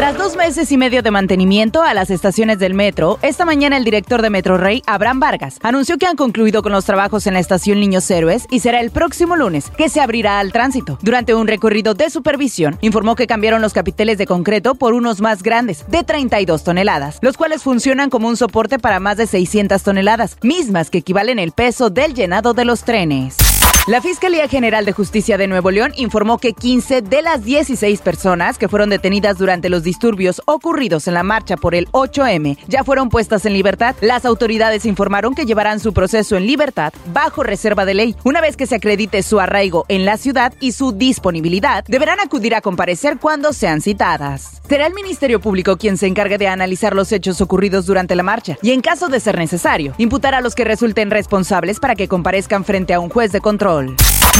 Tras dos meses y medio de mantenimiento a las estaciones del metro, esta mañana el director de Metro Rey, Abraham Vargas, anunció que han concluido con los trabajos en la estación Niños Héroes y será el próximo lunes que se abrirá al tránsito. Durante un recorrido de supervisión, informó que cambiaron los capiteles de concreto por unos más grandes, de 32 toneladas, los cuales funcionan como un soporte para más de 600 toneladas, mismas que equivalen el peso del llenado de los trenes. La Fiscalía General de Justicia de Nuevo León informó que 15 de las 16 personas que fueron detenidas durante los disturbios ocurridos en la marcha por el 8M ya fueron puestas en libertad. Las autoridades informaron que llevarán su proceso en libertad bajo reserva de ley. Una vez que se acredite su arraigo en la ciudad y su disponibilidad, deberán acudir a comparecer cuando sean citadas. Será el Ministerio Público quien se encargue de analizar los hechos ocurridos durante la marcha y, en caso de ser necesario, imputar a los que resulten responsables para que comparezcan frente a un juez de control.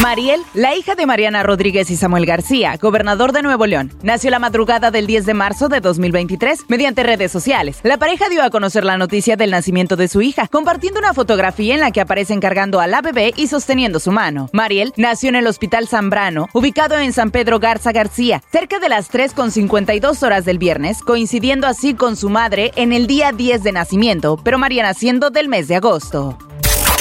Mariel, la hija de Mariana Rodríguez y Samuel García, gobernador de Nuevo León, nació la madrugada del 10 de marzo de 2023 mediante redes sociales. La pareja dio a conocer la noticia del nacimiento de su hija, compartiendo una fotografía en la que aparece encargando a la bebé y sosteniendo su mano. Mariel nació en el Hospital Zambrano, ubicado en San Pedro Garza García, cerca de las 3 con 52 horas del viernes, coincidiendo así con su madre en el día 10 de nacimiento, pero María naciendo del mes de agosto.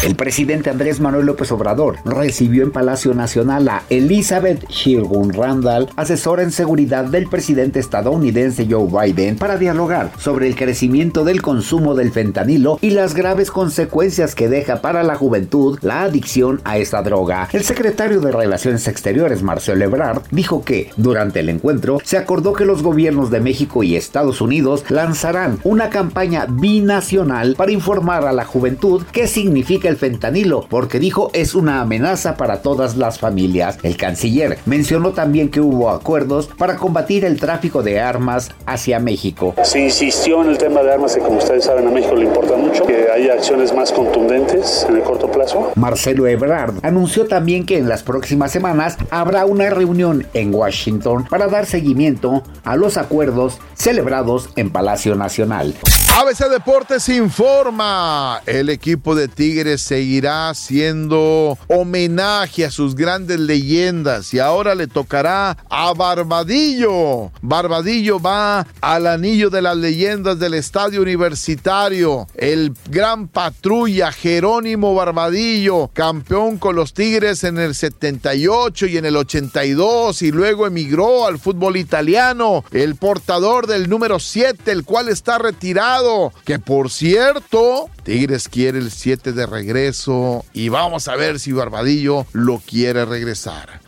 El presidente Andrés Manuel López Obrador recibió en Palacio Nacional a Elizabeth Shirgun Randall, asesora en seguridad del presidente estadounidense Joe Biden, para dialogar sobre el crecimiento del consumo del fentanilo y las graves consecuencias que deja para la juventud la adicción a esta droga. El secretario de Relaciones Exteriores, Marcelo Ebrard, dijo que durante el encuentro se acordó que los gobiernos de México y Estados Unidos lanzarán una campaña binacional para informar a la juventud qué significa el fentanilo, porque dijo es una amenaza para todas las familias. El canciller mencionó también que hubo acuerdos para combatir el tráfico de armas hacia México. Se insistió en el tema de armas que como ustedes saben a México le importa mucho, que haya acciones más contundentes en el corto plazo. Marcelo Ebrard anunció también que en las próximas semanas habrá una reunión en Washington para dar seguimiento a los acuerdos celebrados en Palacio Nacional. ABC Deportes informa, el equipo de Tigres seguirá haciendo homenaje a sus grandes leyendas y ahora le tocará a Barbadillo. Barbadillo va al anillo de las leyendas del estadio universitario. El gran patrulla Jerónimo Barbadillo, campeón con los Tigres en el 78 y en el 82 y luego emigró al fútbol italiano. El portador del número 7, el cual está retirado. Que por cierto, Tigres quiere el 7 de regreso y vamos a ver si Barbadillo lo quiere regresar.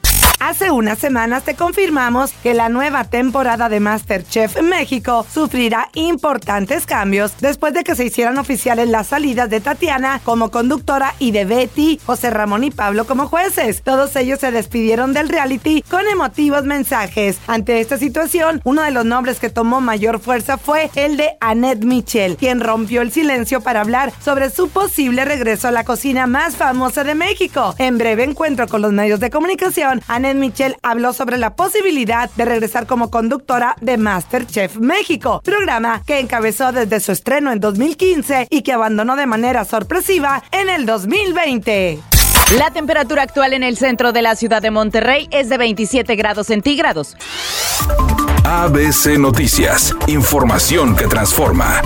Hace unas semanas te confirmamos que la nueva temporada de Masterchef México sufrirá importantes cambios después de que se hicieran oficiales las salidas de Tatiana como conductora y de Betty, José Ramón y Pablo como jueces. Todos ellos se despidieron del reality con emotivos mensajes. Ante esta situación, uno de los nombres que tomó mayor fuerza fue el de Annette Michel, quien rompió el silencio para hablar sobre su posible regreso a la cocina más famosa de México. En breve encuentro con los medios de comunicación, Annette Michelle habló sobre la posibilidad de regresar como conductora de Masterchef México, programa que encabezó desde su estreno en 2015 y que abandonó de manera sorpresiva en el 2020. La temperatura actual en el centro de la ciudad de Monterrey es de 27 grados centígrados. ABC Noticias, información que transforma.